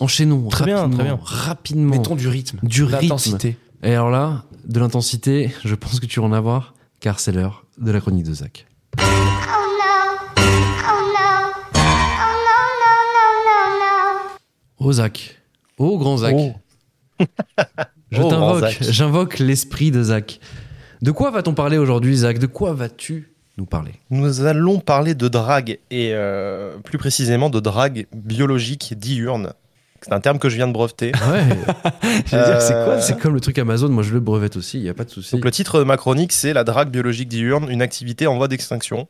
Enchaînons Très bien, rapidement, très bien. rapidement. Mettons du rythme. du rythme. L'intensité. Et alors là, de l'intensité, je pense que tu vas en avoir, car c'est l'heure de la chronique de Zach. Oh no. Oh no. Oh no. Oh Zach, oh grand Zach, Oh. je Oh, t'invoque, j'invoque l'esprit de Zach. De quoi va-t-on parler aujourd'hui, Zach? De quoi vas-tu nous parler? Nous allons parler de drague, et euh, plus précisément de drague biologique diurne. C'est un terme que je viens de breveter. Ouais, j'allais dire, c'est quoi Euh, C'est comme le truc Amazon, moi je le brevette aussi, il y a pas de souci. Donc le titre de ma chronique, c'est La drague biologique diurne, une activité en voie d'extinction.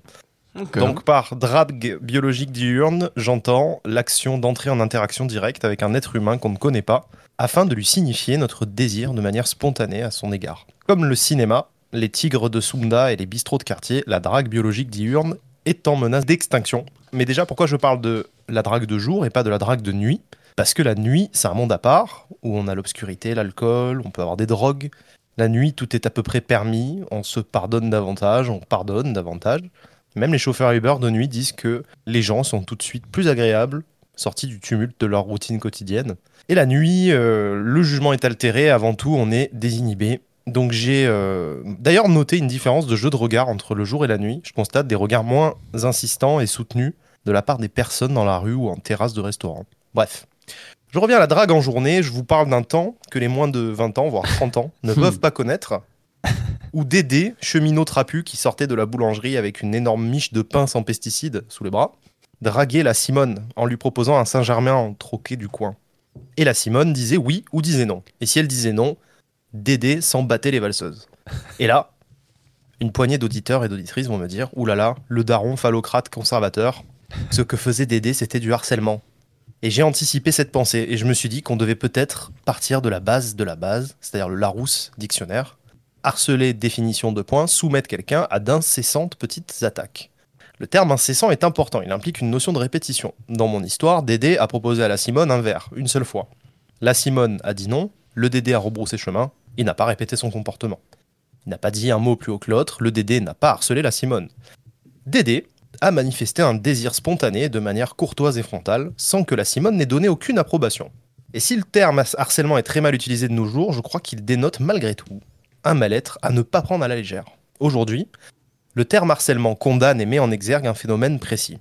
Donc par drague biologique diurne, j'entends l'action d'entrer en interaction directe avec un être humain qu'on ne connaît pas, afin de lui signifier notre désir de manière spontanée à son égard. Comme le cinéma, les tigres de Sunda et les bistrots de quartier, la drague biologique diurne est en menace d'extinction. Mais déjà, pourquoi je parle de la drague de jour et pas de la drague de nuit? Parce que la nuit, c'est un monde à part, où on a l'obscurité, l'alcool, on peut avoir des drogues. La nuit, tout est à peu près permis, on se pardonne davantage, on pardonne davantage. Même les chauffeurs Uber de nuit disent que les gens sont tout de suite plus agréables, sortis du tumulte de leur routine quotidienne. Et la nuit, euh, le jugement est altéré, avant tout, on est désinhibé. Donc j'ai euh, d'ailleurs noté une différence de jeu de regard entre le jour et la nuit. Je constate des regards moins insistants et soutenus de la part des personnes dans la rue ou en terrasse de restaurant. Bref. Je reviens à la drague en journée, je vous parle d'un temps que les moins de 20 ans, voire 30 ans, ne peuvent pas connaître, ou Dédé, cheminot trapu qui sortait de la boulangerie avec une énorme miche de pain sans pesticides sous les bras, draguait la Simone en lui proposant un Saint-Germain en troquet du coin. Et la Simone disait oui ou disait non. Et si elle disait non, Dédé s'en battait les valseuses. Et là, une poignée d'auditeurs et d'auditrices vont me dire oulala, le daron phallocrate conservateur, ce que faisait Dédé, c'était du harcèlement. Et j'ai anticipé cette pensée et je me suis dit qu'on devait peut-être partir de la base de la base, c'est-à-dire le Larousse dictionnaire, harceler définition de points, soumettre quelqu'un à d'incessantes petites attaques. Le terme incessant est important, il implique une notion de répétition. Dans mon histoire, Dédé a proposé à la Simone un verre, une seule fois. La Simone a dit non, le Dédé a rebroussé chemin, il n'a pas répété son comportement. Il n'a pas dit un mot plus haut que l'autre, le Dédé n'a pas harcelé la Simone. Dédé a manifesté un désir spontané de manière courtoise et frontale, sans que la Simone n'ait donné aucune approbation. Et si le terme harcèlement est très mal utilisé de nos jours, je crois qu'il dénote malgré tout un mal-être à ne pas prendre à la légère. Aujourd'hui, le terme harcèlement condamne et met en exergue un phénomène précis.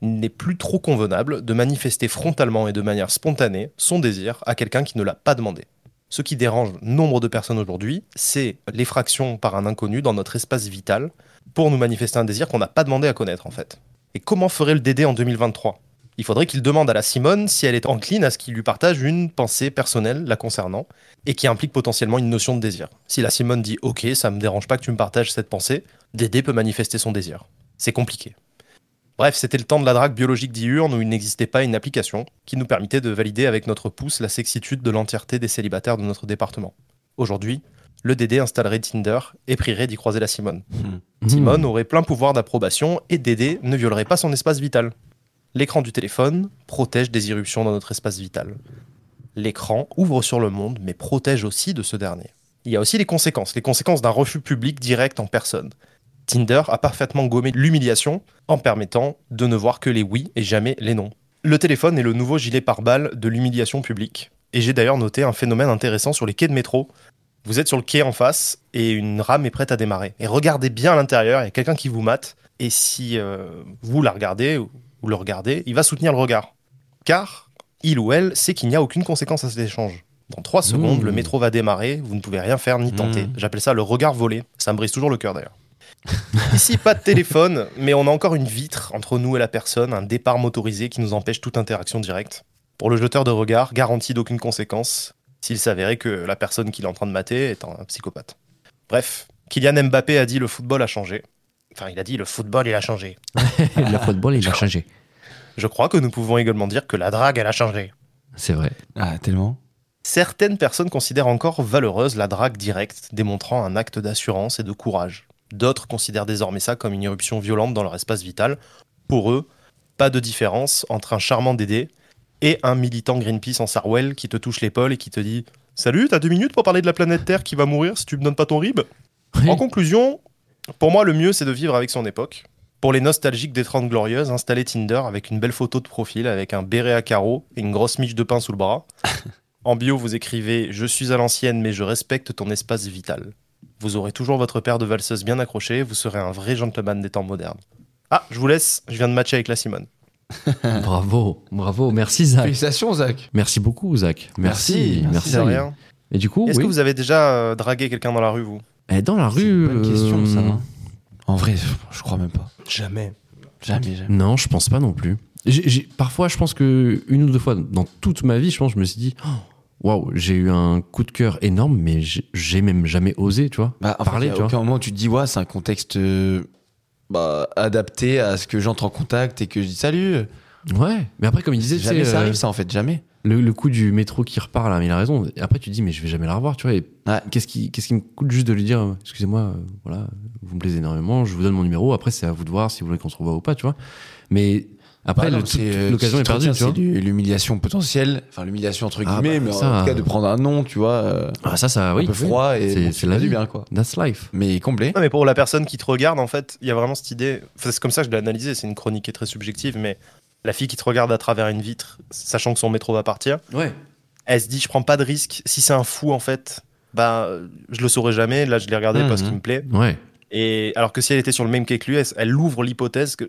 Il n'est plus trop convenable de manifester frontalement et de manière spontanée son désir à quelqu'un qui ne l'a pas demandé. Ce qui dérange nombre de personnes aujourd'hui, c'est l'effraction par un inconnu dans notre espace vital pour nous manifester un désir qu'on n'a pas demandé à connaître en fait. Et comment ferait le Dédé en 2023 Il faudrait qu'il demande à la Simone si elle est encline à ce qu'il lui partage une pensée personnelle la concernant et qui implique potentiellement une notion de désir. Si la Simone dit OK, ça me dérange pas que tu me partages cette pensée, Dédé peut manifester son désir. C'est compliqué. Bref, c'était le temps de la drague biologique diurne où il n'existait pas une application qui nous permettait de valider avec notre pouce la sexitude de l'entièreté des célibataires de notre département. Aujourd'hui, le Dédé installerait Tinder et prierait d'y croiser la Simone. Mmh. Simone aurait plein pouvoir d'approbation et Dédé ne violerait pas son espace vital. L'écran du téléphone protège des irruptions dans notre espace vital. L'écran ouvre sur le monde mais protège aussi de ce dernier. Il y a aussi les conséquences, les conséquences d'un refus public direct en personne. Tinder a parfaitement gommé l'humiliation en permettant de ne voir que les oui et jamais les non. Le téléphone est le nouveau gilet pare-balles de l'humiliation publique. Et j'ai d'ailleurs noté un phénomène intéressant sur les quais de métro. Vous êtes sur le quai en face et une rame est prête à démarrer. Et regardez bien à l'intérieur, il y a quelqu'un qui vous mate. Et si euh, vous la regardez ou le regardez, il va soutenir le regard. Car il ou elle sait qu'il n'y a aucune conséquence à cet échange. Dans 3 secondes, Mmh. le métro va démarrer, vous ne pouvez rien faire ni tenter. Mmh. J'appelle ça le regard volé. Ça me brise toujours le cœur d'ailleurs. Ici, pas de téléphone, mais on a encore une vitre entre nous et la personne, un départ motorisé qui nous empêche toute interaction directe. Pour le jeteur de regard, garantie d'aucune conséquence, s'il s'avérait que la personne qu'il est en train de mater est un psychopathe. Bref, Kylian Mbappé a dit le football a changé. Enfin, il a dit le football il a changé. le football, il a changé. Je crois que nous pouvons également dire que la drague elle a changé. C'est vrai. Ah, tellement. Certaines personnes considèrent encore valeureuse la drague directe, démontrant un acte d'assurance et de courage. D'autres considèrent désormais ça comme une irruption violente dans leur espace vital. Pour eux, pas de différence entre un charmant Dédé et un militant Greenpeace en Sarwell qui te touche l'épaule et qui te dit Salut, t'as deux minutes pour parler de la planète Terre qui va mourir si tu me donnes pas ton rib? Oui. En conclusion, pour moi, le mieux c'est de vivre avec son époque Pour les nostalgiques des 30 glorieuses, installez Tinder avec une belle photo de profil, avec un béret à carreaux et une grosse miche de pain sous le bras. en bio, vous écrivez Je suis à l'ancienne, mais je respecte ton espace vital. Vous aurez toujours votre paire de valseuses bien accrochée, vous serez un vrai gentleman des temps modernes. Ah, je vous laisse, je viens de matcher avec la Simone. bravo, bravo. Merci, Zach. Félicitations, Zach. Merci beaucoup, Zach. Merci, Merci, merci. De rien. Et du coup, Est-ce oui. que vous avez déjà euh, dragué quelqu'un dans la rue, vous? Eh, dans la C'est rue. une bonne question, ça. euh, hein. En vrai, je crois même pas. Jamais. Jamais, jamais. Non, je pense pas non plus. Parfois, je pense que une ou deux fois dans toute ma vie, je pense, je me suis dit, oh, waouh, j'ai eu un coup de cœur énorme, mais j'ai- même jamais osé, tu vois. Bah, en Parler, fait, tu à vois. aucun moment tu te dis, ouais, c'est un contexte euh, bah, adapté à ce que j'entre en contact et que je dis salut. Ouais, mais après, comme il disait, tu Jamais ça euh, arrive, ça, en fait, jamais. le, le coup du métro qui repart là, mais il a raison. Et après, tu te dis, mais je vais jamais la revoir, tu vois. Ouais. qu'est-ce qui, qu'est-ce qui me coûte juste de lui dire, excusez-moi, euh, voilà, vous me plaisez énormément, je vous donne mon numéro. Après, c'est à vous de voir si vous voulez qu'on se revoie ou pas, tu vois. Mais après, Bah euh, l'occasion est perdue, tu vois. C'est l'humiliation potentielle, enfin l'humiliation entre Ah, guillemets, bah, mais ça, en tout cas de prendre un nom, tu vois, euh, Ah, ça, ça, oui. un peu froid et C'est- bon, la du vie. bien, quoi. That's life. Mais complet. Non, mais pour la personne qui te regarde, en fait, il y a vraiment cette idée. enfin, c'est comme ça que je l'ai analysé. C'est une chronique qui est très subjective, mais la fille qui te regarde à travers une vitre, sachant que son métro va partir, Ouais. elle se dit Je prends pas de risque. Si c'est un fou, en fait, bah, je le saurais jamais. Là, je l'ai regardé parce Mhm. qu'il me plaît. Ouais. Et alors que si elle était sur le même quai que lui, elle, elle ouvre l'hypothèse que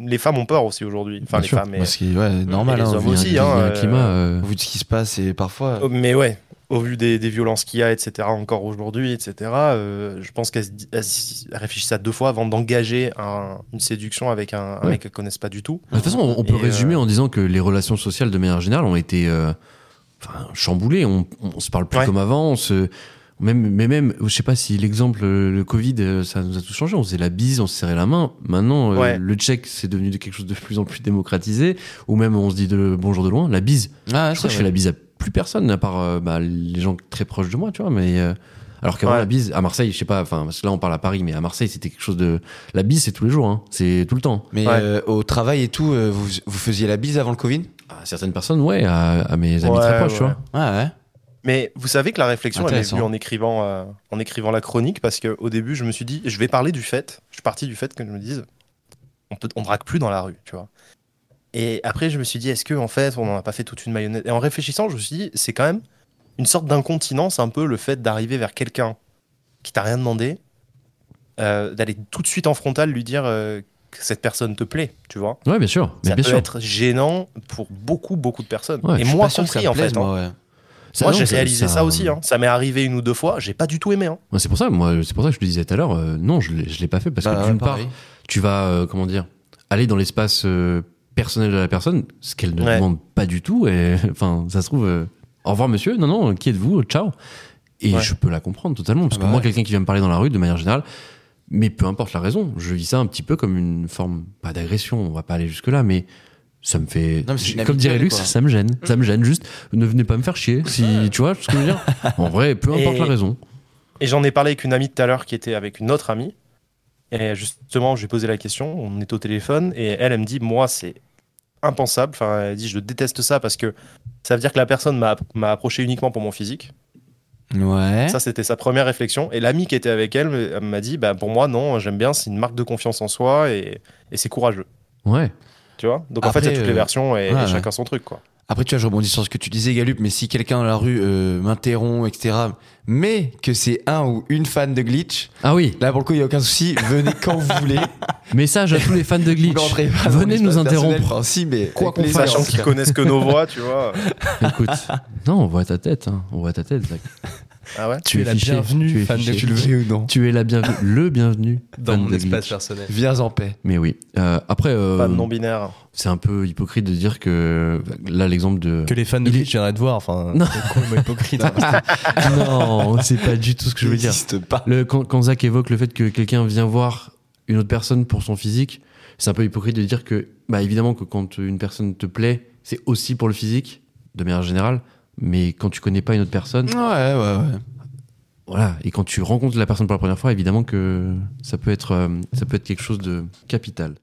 les femmes ont peur aussi aujourd'hui. Enfin, Bien les sûr. femmes. et- Parce que, ouais, normal, les hein, hommes vu, aussi, hein, euh, climat. euh, vu de ce qui se passe et parfois. Oh, Mais ouais, au vu des, des violences qu'il y a, etc., encore aujourd'hui, etc., euh, je pense qu'elle se dit- elle s- elle réfléchit à deux fois avant d'engager un- une séduction avec un, un Ouais. mec qu'elle connaisse pas du tout. De toute façon, on, on peut Et, euh, résumer en disant que les relations sociales, de manière générale, ont été euh, chamboulées. On, on se parle plus Ouais. comme avant. On se, même, mais même, je sais pas si l'exemple, euh, le Covid, euh, ça nous a tout changé. On faisait la bise, on se serrait la main. Maintenant, euh, le check, c'est devenu de quelque chose de plus en plus démocratisé. Ou même, on se dit de bonjour de loin. La bise. Ah, je crois que je fais la bise à plus personne, à part euh, bah, les gens très proches de moi, tu vois. Mais euh, alors qu'avant Ouais. la bise, à Marseille, je sais pas. Enfin, parce que là, on parle à Paris, mais à Marseille, c'était quelque chose de. La bise, c'est tous les jours. Hein. C'est tout le temps. Mais Ouais. euh, au travail et tout, euh, vous, vous faisiez la bise avant le Covid? À certaines personnes, ouais. À, à mes amis Ouais, très proches, tu vois. Ah ouais. Mais vous savez que la réflexion, elle est Intéressant. venue en écrivant, euh, en écrivant la chronique, parce qu'au début, je me suis dit, je vais parler du fait, je suis parti du fait que je me dise, on, peut, on drague plus dans la rue, tu vois. Et après, je me suis dit, est-ce que en fait, on n'en a pas fait toute une marionnette Et en réfléchissant, je me suis dit, c'est quand même une sorte d'incontinence, un peu le fait d'arriver vers quelqu'un qui t'a rien demandé, euh, d'aller tout de suite en frontal lui dire euh, que cette personne te plaît, tu vois. Ouais, bien sûr. Mais Ça bien peut sûr. être gênant pour beaucoup, beaucoup de personnes. Ouais, Et moi compris, en fait. hein. ouais. Ça, Moi, j'ai réalisé ça, ça- aussi. Hein. Ça m'est arrivé une ou deux fois. J'ai pas du tout aimé. Hein. Ouais, c'est pour ça, moi, c'est pour ça que je te disais tout à l'heure, euh, non, je l'ai, je l'ai pas fait parce Bah, que d'une part, tu vas, euh, comment dire, aller dans l'espace euh, personnel de la personne, ce qu'elle ne Ouais. demande pas du tout. Et enfin, ça se trouve, euh, au revoir monsieur, non, non, qui êtes-vous, ciao. Et Ouais. je peux la comprendre totalement parce Ah que bah moi, ouais. quelqu'un qui vient me parler dans la rue, de manière générale, mais peu importe la raison, je vis ça un petit peu comme une forme, pas d'agression, on va pas aller jusque là, mais ça me fait, Non, comme dirait Lux, quoi. ça me gêne, ça me gêne juste. Ne venez pas me faire chier, si tu vois ce que je veux dire. En vrai, peu importe Et- la raison. Et j'en ai parlé avec une amie tout à l'heure qui était avec une autre amie. Et justement, je lui ai posé la question. On est au téléphone. Et elle, elle me dit Moi, c'est impensable. Enfin, elle dit Je déteste ça parce que ça veut dire que la personne m'a m'a approché uniquement pour mon physique. Ouais. Ça, c'était sa première réflexion. Et l'amie qui était avec elle m'a dit bah, Pour moi, non, j'aime bien. C'est une marque de confiance en soi et, et c'est courageux. Ouais. Tu vois Donc, en fait, il y a Après, toutes les euh, versions et, et ouais, ouais. chacun son truc. quoi. Après, tu vois, je rebondis sur ce que tu disais, Galup, mais si quelqu'un dans la rue euh, m'interrompt, etc., mais que c'est un ou une fan de Glitch, Ah oui, là, pour le coup, il n'y a aucun souci, venez quand vous voulez. Message à tous les fans de Glitch. Venez nous interrompre. si, mais Quoi qu'on fasse. Sachant qu'ils connaissent que nos voix, tu vois. Écoute, non, on voit ta tête. hein. On voit ta tête, Zach. Ah ouais Tu es la fiché, bienvenue, tu es fan de fiché. Tu le veux ou non Tu es la bienvenue, le bienvenu dans mon espace Glitch. personnel. Viens en paix. Mais oui. Euh, après, euh, Pas de non-binaire. c'est un peu hypocrite de dire que là l'exemple de. Que les fans de Glitch viendraient te voir, enfin, Non. c'est hypocrite. non, c'est pas du tout ce que je veux dire. n'existe pas. Le, quand, quand Zach évoque le fait que quelqu'un vient voir une autre personne pour son physique, c'est un peu hypocrite de dire que, bah évidemment que quand une personne te plaît, c'est aussi pour le physique, de manière générale. Mais quand tu connais pas une autre personne, Ouais, ouais, ouais. voilà, et quand tu rencontres la personne pour la première fois, évidemment que ça peut être, euh, ça peut être quelque chose de capital.